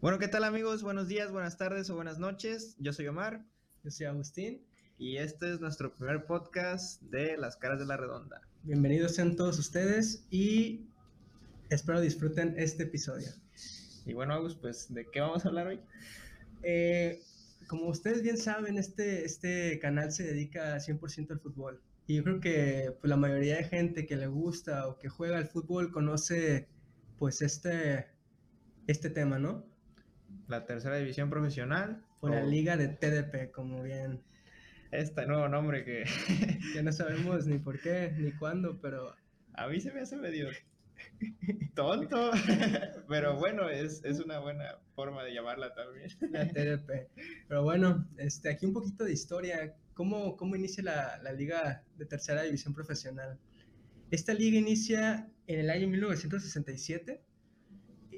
Bueno, ¿qué tal amigos? Buenos días, buenas tardes o buenas noches. Yo soy Omar. Yo soy Agustín. Y este es nuestro primer podcast de Las Caras de la Redonda. Bienvenidos sean todos ustedes y espero disfruten este episodio. Y bueno, Agus, pues, ¿de qué vamos a hablar hoy? Eh, como ustedes bien saben, este, este canal se dedica 100% al fútbol. Y yo creo que pues, la mayoría de gente que le gusta o que juega al fútbol conoce pues este, este tema, ¿no? La tercera división profesional. O la liga de TDP, como bien. Este nuevo nombre que... que no sabemos ni por qué, ni cuándo, pero... A mí se me hace medio tonto, pero bueno, es, es, una buena forma de llamarla también. La TDP. Pero bueno, este, aquí un poquito de historia. ¿Cómo, cómo inicia la, la liga de tercera división profesional? Esta liga inicia en el año 1967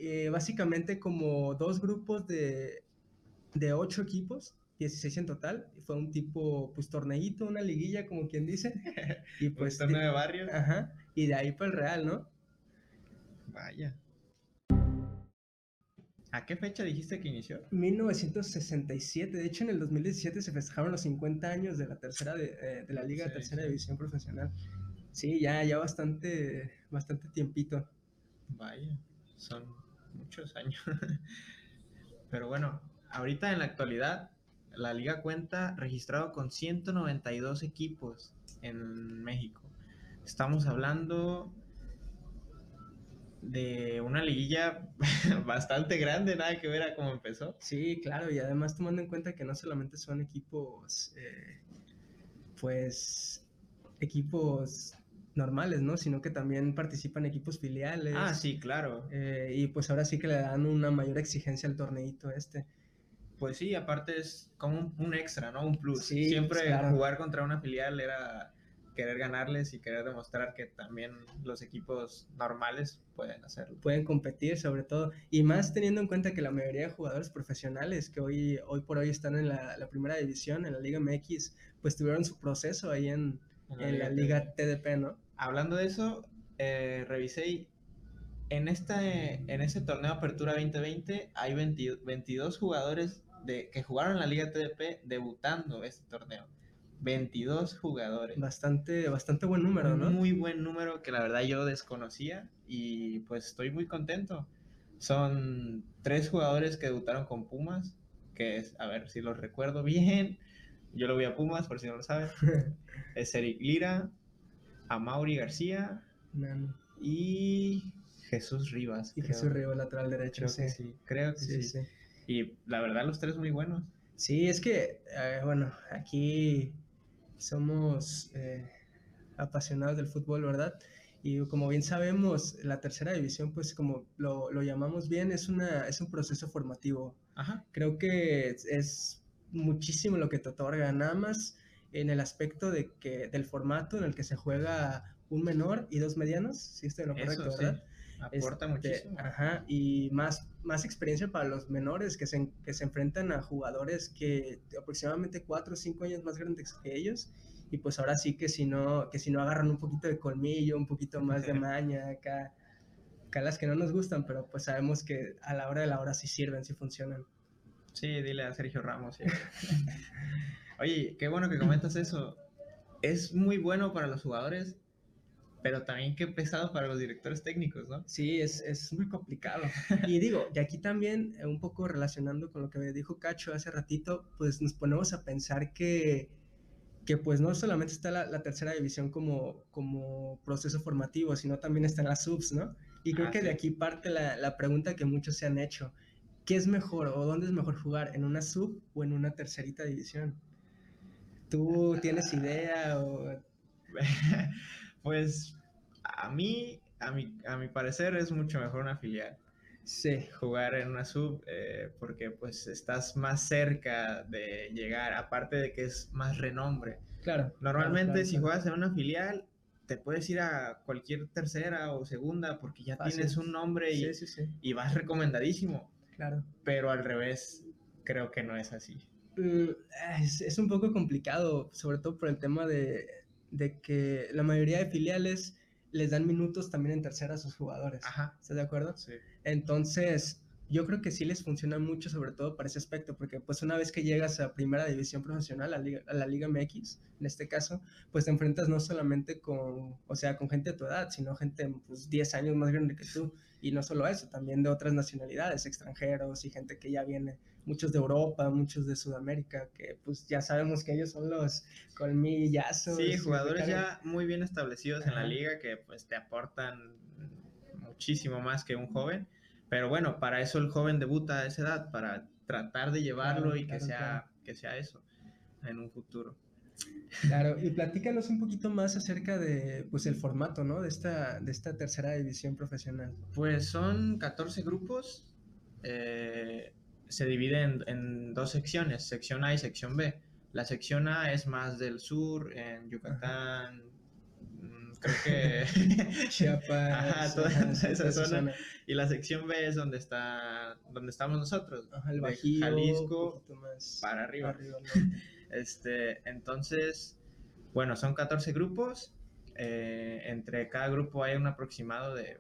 eh, básicamente como dos grupos de, de ocho equipos, 16 en total. Fue un tipo, pues, torneito, una liguilla, como quien dice. y pues... Un torneo de barrio. Ajá. Y de ahí para el Real, ¿no? Vaya. ¿A qué fecha dijiste que inició? 1967. De hecho, en el 2017 se festejaron los 50 años de la tercera de, eh, de la Liga de Tercera División Profesional. Sí, ya, ya bastante, bastante tiempito. Vaya, son muchos años. Pero bueno, ahorita en la actualidad, la liga cuenta registrado con 192 equipos en México. Estamos hablando de una liguilla bastante grande, nada que ver a cómo empezó. Sí, claro, y además tomando en cuenta que no solamente son equipos, eh, pues, equipos normales, ¿no? Sino que también participan equipos filiales. Ah, sí, claro. Eh, y pues ahora sí que le dan una mayor exigencia al torneito este. Pues sí, aparte es como un, extra, ¿no? Un plus. Siempre jugar contra una filial era querer ganarles y querer demostrar que también los equipos normales pueden hacerlo. Pueden competir sobre todo. Y más teniendo en cuenta que la mayoría de jugadores profesionales que hoy, hoy por hoy están en la, la primera división, en la Liga MX, pues tuvieron su proceso ahí en, en la, Liga, TDP, ¿no? Hablando de eso, eh, revisé en, esta, en este torneo Apertura 2020 hay 22 jugadores de, que jugaron en la Liga TDP debutando este torneo. 22 jugadores. Bastante, bastante buen número, ¿no? Muy buen número que la verdad yo desconocía y pues estoy muy contento. Son tres jugadores que debutaron con Pumas, que es, a ver si los recuerdo bien, yo lo voy a Pumas, por si no lo saben. es Eric Lira, Amaury García y Jesús Rivas. Y Jesús Rivas, lateral derecho. Creo sí. sí, creo que sí, Y la verdad, los tres muy buenos. Sí, es que, eh, bueno, aquí somos eh, apasionados del fútbol, ¿verdad? Y como bien sabemos, la tercera división, pues como lo, lo llamamos bien, es, una, es un proceso formativo. Ajá. Creo que es muchísimo lo que te otorga, nada más en el aspecto de que del formato en el que se juega un menor y dos medianos, si estoy en lo correcto, ¿verdad? Aporta este, muchísimo. Ajá, y más, más experiencia para los menores que se, que se enfrentan a jugadores que aproximadamente cuatro o cinco años más grandes que ellos. Y pues ahora sí que si no, que si no agarran un poquito de colmillo, un poquito más de maña, acá, acá las que no nos gustan, pero pues sabemos que a la hora de la hora sí sirven, sí funcionan. Sí, dile a Sergio Ramos. Oye, qué bueno que comentas eso. Es muy bueno para los jugadores, pero también qué pesado para los directores técnicos, ¿no? Sí, es, es muy complicado. Y digo, y aquí también, eh, un poco relacionando con lo que me dijo Cacho hace ratito, pues nos ponemos a pensar que, que pues no solamente está la, tercera división como, como proceso formativo, sino también están las subs, ¿no? Y creo ah, que de aquí parte la, la pregunta que muchos se han hecho. ¿qué es mejor o dónde es mejor jugar? ¿En una sub o en una tercerita división? ¿Tú tienes idea o...? pues a mí, a mi, a mi parecer, es mucho mejor una filial. Sí. Jugar en una sub, eh, porque pues estás más cerca de llegar, aparte de que es más renombre. Claro. Normalmente si juegas en una filial, te puedes ir a cualquier tercera o segunda porque ya tienes un nombre y, y vas recomendadísimo. Claro. Pero al revés, creo que no es así. Mm, es, un poco complicado, sobre todo por el tema de, que la mayoría de filiales les dan minutos también en tercera a sus jugadores. Ajá. ¿Estás de acuerdo? Sí. Entonces, yo creo que sí les funciona mucho, sobre todo para ese aspecto, porque pues una vez que llegas a primera división profesional, a, la Liga MX, en este caso, pues te enfrentas no solamente con, o sea, con gente de tu edad, sino gente pues 10 años más grande que tú. Y no solo eso, también de otras nacionalidades, extranjeros y gente que ya viene, muchos de Europa, muchos de Sudamérica, que pues ya sabemos que ellos son los colmillazos. Sí, jugadores ya muy bien establecidos en la liga que pues te aportan muchísimo más que un joven pero bueno, para eso el joven debuta a esa edad, para tratar de llevarlo y que, sea, que sea eso en un futuro. Claro, y platícanos un poquito más acerca de pues el formato, ¿no? De esta, de esta tercera división profesional. Pues son 14 grupos, eh, se dividen en, dos secciones, sección A y sección B. La sección A es más del sur, en Yucatán, creo que Chiapas, Ajá, toda esa, zona. Y la sección B es donde está donde estamos nosotros, el Bajío, Jalisco para arriba. este, entonces, bueno, son 14 grupos. Eh, entre cada grupo hay un aproximado de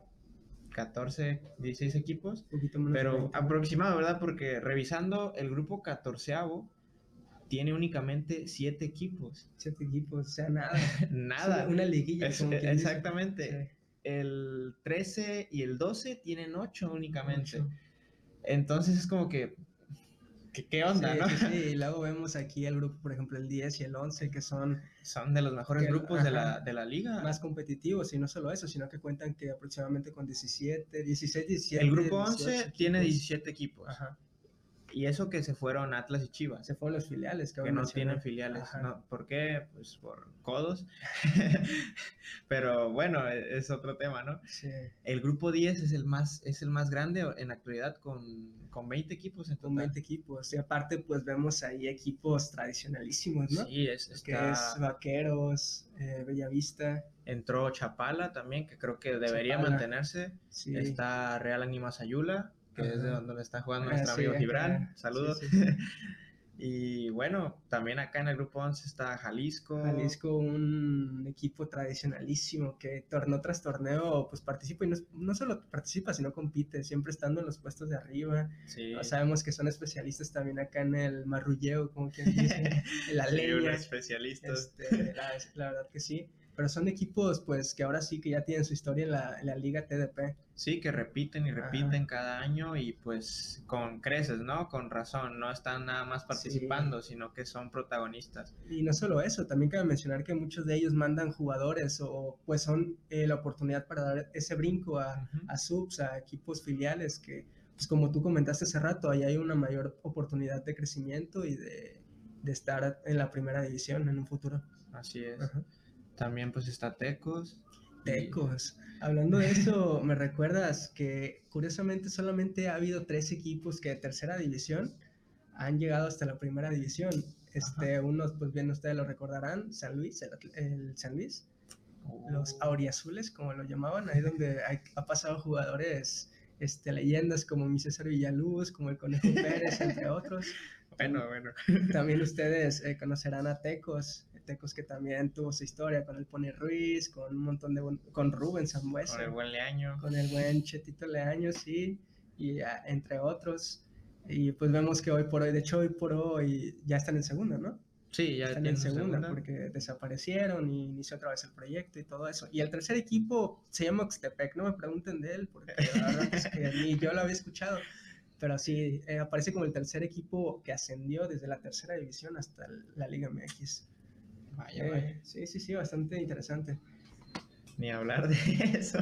14, 16 equipos. Pero aproximado, ¿verdad? Porque revisando el grupo 14 tiene únicamente siete equipos. Siete equipos, o sea, nada. nada. una liguilla. exactamente. El 13 y el 12 tienen ocho únicamente. Entonces es como que, ¿qué onda, no? Sí, y luego vemos aquí el grupo, por ejemplo, el 10 y el 11, que son... Son de los mejores grupos de, la, de la liga. Más competitivos, y no solo eso, sino que cuentan que aproximadamente con 17, 16, 17... El grupo 11 tiene 17 equipos. Ajá. Y eso que se fueron Atlas y Chivas. Se fueron los filiales. Que, no tienen filiales. ¿Por qué? Pues por codos. Pero bueno, e, es otro tema, ¿no? Sí. El grupo 10 es el más, es el más grande en la actualidad con, con 20 equipos en Con 20 equipos. Y aparte, pues vemos ahí equipos tradicionalísimos, ¿no? Sí, es, que es Vaqueros, eh, Bellavista. Entró Chapala también, que creo que debería mantenerse. Sí. Está Real Anima Sayula que es de donde está jugando ah, nuestro amigo Gibran. Saludos. y bueno, también acá en el grupo 11 está Jalisco. Jalisco, un equipo tradicionalísimo que torneo tras torneo pues participa y no, solo participa, sino compite, siempre estando en los puestos de arriba. sabemos que son especialistas también acá en el marrulleo, como quien dice, en la leña. especialistas. Este, la verdad que sí pero son equipos pues que ahora sí que ya tienen su historia en la, en la liga TDP. Sí, que repiten y repiten cada año y pues con creces, ¿no? Con razón, no están nada más participando, sino que son protagonistas. Y no solo eso, también cabe mencionar que muchos de ellos mandan jugadores o pues son eh, la oportunidad para dar ese brinco a, a subs, a equipos filiales que pues como tú comentaste hace rato, ahí hay una mayor oportunidad de crecimiento y de, de estar en la primera división en un futuro. Así es. También pues está Tecos. Tecos. Hablando de eso, me recuerdas que curiosamente solamente ha habido tres equipos que de tercera división han llegado hasta la primera división. Este, unos, pues bien ustedes lo recordarán, San Luis, el, San Luis, los oh. auriazules, como lo llamaban, ahí donde ha pasado jugadores, este, leyendas como mi César Villaluz, como el Conejo Pérez, entre otros. Bueno, bueno. También ustedes eh, conocerán a Tecos, Tecos que también tuvo su historia con el Pony Ruiz, con un montón de... con Rubén Sambuesa. Con el buen Leaño. Con el buen Chetito Leaño, sí, y entre otros. Y pues vemos que hoy por hoy, de hecho hoy por hoy ya están en segunda, ¿no? Sí, ya están en segunda, porque desaparecieron y inició otra vez el proyecto y todo eso. Y el tercer equipo se llama Oxtepec, no me pregunten de él, porque la verdad es que ni yo lo había escuchado pero sí, eh, aparece como el tercer equipo que ascendió desde la tercera división hasta la Liga MX. Vaya, eh, vaya. Sí, sí, sí, bastante interesante. Ni hablar de eso.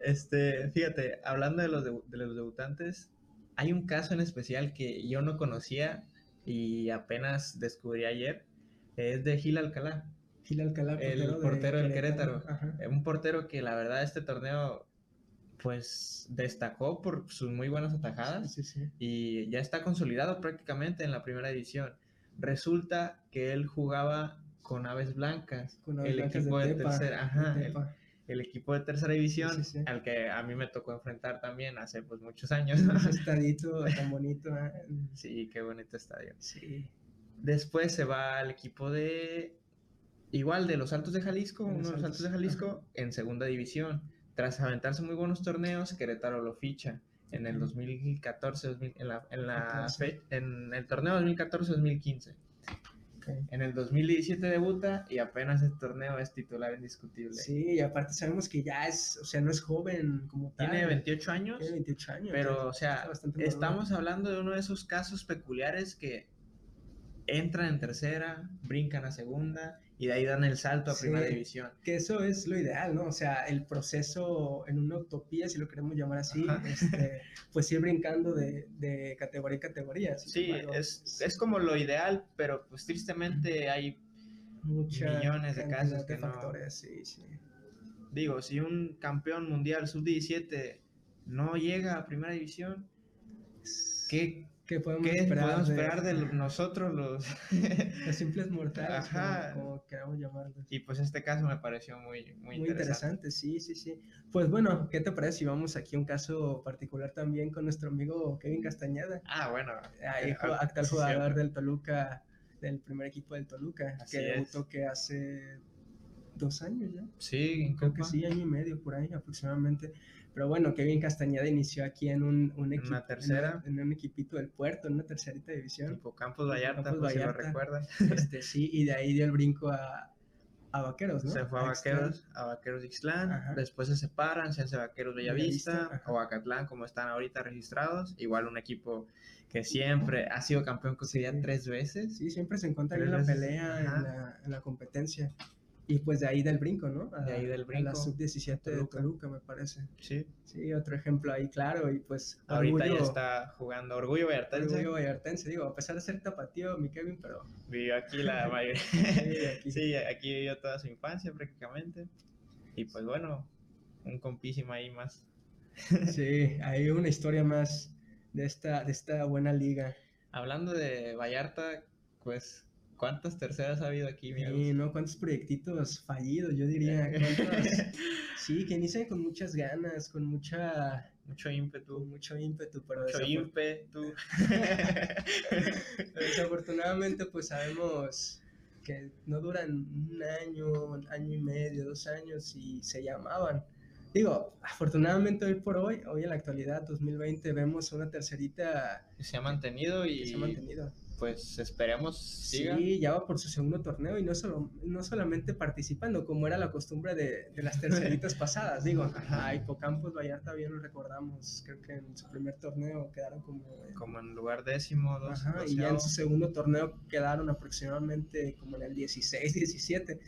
Este, fíjate, hablando de los, de, los debutantes, hay un caso en especial que yo no conocía y apenas descubrí ayer. Es de Gil Alcalá. Gil Alcalá, portero el portero del Querétaro. Un portero que la verdad este torneo pues destacó por sus muy buenas atajadas y ya está consolidado prácticamente en la primera división. Resulta que él jugaba con Aves Blancas, el equipo de, tercera, el, equipo de tercera división al que a mí me tocó enfrentar también hace pues muchos años. Ese estadito tan bonito. ¿eh? Sí, qué bonito estadio. Sí. Después se va al equipo de igual de los Altos de Jalisco, uno de los Altos de Jalisco en segunda división tras aventarse muy buenos torneos, Querétaro lo ficha en el 2014, 2000, en, la, en, la fe, en el torneo 2014-2015. En el 2017 debuta y apenas el torneo es titular indiscutible. Sí, y aparte sabemos que ya es, o sea, no es joven como tal. Tiene 28 años. Tiene 28 años. Pero, o sea, estamos hablando de uno de esos casos peculiares que entran en tercera, brincan a segunda y de ahí dan el salto a primera división. Que eso es lo ideal, ¿no? O sea, el proceso en una utopía, si lo queremos llamar así, este, pues ir brincando de, de categoría en categoría. Sí, es, es, como lo ideal, pero pues tristemente hay millones de casos que factores, sí, sí. Digo, si un campeón mundial sub-17 no llega a primera división, ¿qué ¿Qué podemos esperar, de, nosotros los... los simples mortales, Como, queramos llamarlos? Y pues este caso me pareció muy, muy, muy interesante. sí, sí, sí. Pues bueno, ¿qué te parece si vamos aquí a un caso particular también con nuestro amigo Kevin Castañeda? Ah, bueno. Ahí, eh, actual jugador del Toluca, del primer equipo del Toluca, que debutó que hace dos años ya. Sí, creo que sí, año y medio por ahí aproximadamente. Pero bueno, Kevin Castañeda inició aquí en un, un equipo. Una tercera. En, un equipito del puerto, en una tercerita división. Tipo Campos Vallarta, Campos pues, Vallarta, si lo recuerdan. Este, sí, y de ahí dio el brinco a, a Vaqueros, ¿no? Se fue a, Vaqueros, a Vaqueros Ixtlán, después se separan, se hace Vaqueros Bellavista, o Acatlán, como están ahorita registrados. Igual un equipo que siempre ha sido campeón con sí. tres veces. Sí, siempre se encuentra en la pelea, en la, en la competencia. Y pues de ahí del brinco, ¿no? de ahí del brinco. A la sub-17 de Toluca, me parece. Sí. Sí, otro ejemplo ahí, claro. Y pues. Ahorita ya está jugando Orgullo Vallartense. Orgullo Vallartense, digo, a pesar de ser tapatío, mi Kevin, pero. Vivió aquí la mayoría. sí, aquí. sí, aquí vivió toda su infancia prácticamente. Y pues bueno, un compísimo ahí más. sí, hay una historia más de esta, de esta buena liga. Hablando de Vallarta, pues ¿Cuántas terceras ha habido aquí, mi Sí, ¿no? ¿Cuántos proyectitos fallidos? Yo diría. sí, que inician con muchas ganas, con mucha... Mucho ímpetu. mucho ímpetu, pero... Mucho ímpetu. desafortunadamente, pues sabemos que no duran un año, un año y medio, dos años y se llamaban. Digo, afortunadamente hoy por hoy, hoy en la actualidad, 2020, vemos una tercerita... Que se ha mantenido y... se ha mantenido pues esperemos siga. Sí, ya va por su segundo torneo y no, solo, no solamente participando, como era la costumbre de, de las terceritas pasadas. Digo, a Hipocampos Vallarta bien lo recordamos, creo que en su primer torneo quedaron como... como en lugar décimo, dos, Ajá, y ya en su segundo torneo quedaron aproximadamente como en el 16, 17,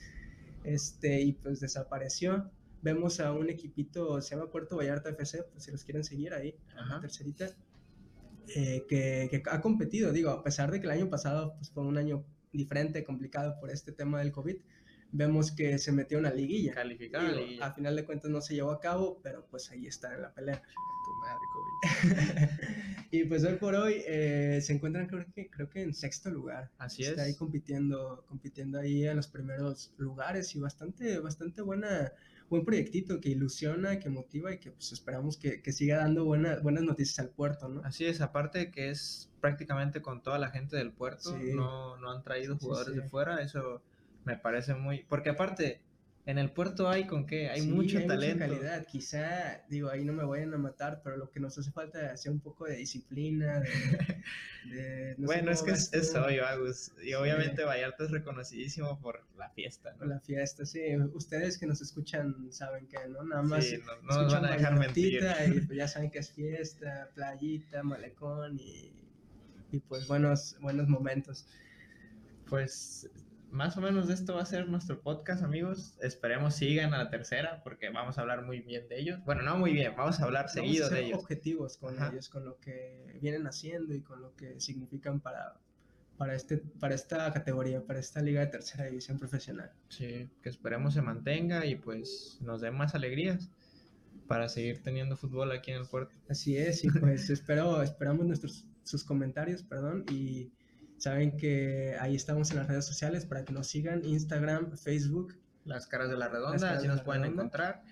este, y pues desapareció. Vemos a un equipito, se llama Puerto Vallarta FC, pues si los quieren seguir ahí, la tercerita eh, que, ha competido, digo, a pesar de que el año pasado pues, fue un año diferente, complicado por este tema del COVID, vemos que se metió en una liguilla. Calificada A final de cuentas no se llevó a cabo, pero pues ahí está en la pelea. y pues hoy por hoy eh, se encuentran creo que, creo que en sexto lugar. Así está ahí compitiendo, compitiendo ahí en los primeros lugares y bastante, bastante buena buen proyectito que ilusiona, que motiva y que pues esperamos que, que siga dando buenas buenas noticias al puerto, ¿no? Así es, aparte que es prácticamente con toda la gente del puerto, no, no han traído jugadores de fuera, eso me parece muy... Porque aparte, en el puerto hay con qué, hay mucho talento. Mucha calidad, quizá, digo, ahí no me vayan a matar, pero lo que nos hace falta es hacer un poco de disciplina, de... bueno, es que es, es, obvio, Agus, y obviamente Vallarta es reconocidísimo por la fiesta, ¿no? Por la fiesta, sí, ustedes que nos escuchan saben que, ¿no? Nada más sí, no, nos van a dejar mentir. Y pues ya saben que es fiesta, playita, malecón y, y pues buenos, buenos momentos. Pues más o menos de esto va a ser nuestro podcast, amigos. Esperemos sigan a la tercera porque vamos a hablar muy bien de ellos. Bueno, no muy bien, vamos a hablar seguido de ellos. objetivos con ellos, con lo que vienen haciendo y con lo que significan para, para, este, para esta categoría, para esta liga de tercera división profesional. Sí, que esperemos se mantenga y pues nos den más alegrías para seguir teniendo fútbol aquí en el puerto. Así es, y pues espero, esperamos nuestros sus comentarios, perdón, y Saben que ahí estamos en las redes sociales para que nos sigan, Instagram, Facebook. Las caras de la redonda, así nos pueden encontrar.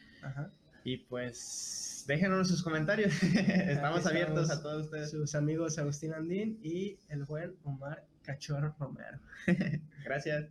Y pues déjenos sus comentarios. estamos abiertos a todos ustedes. Sus amigos Agustín Andín y el buen Omar Cachorro Romero. Gracias.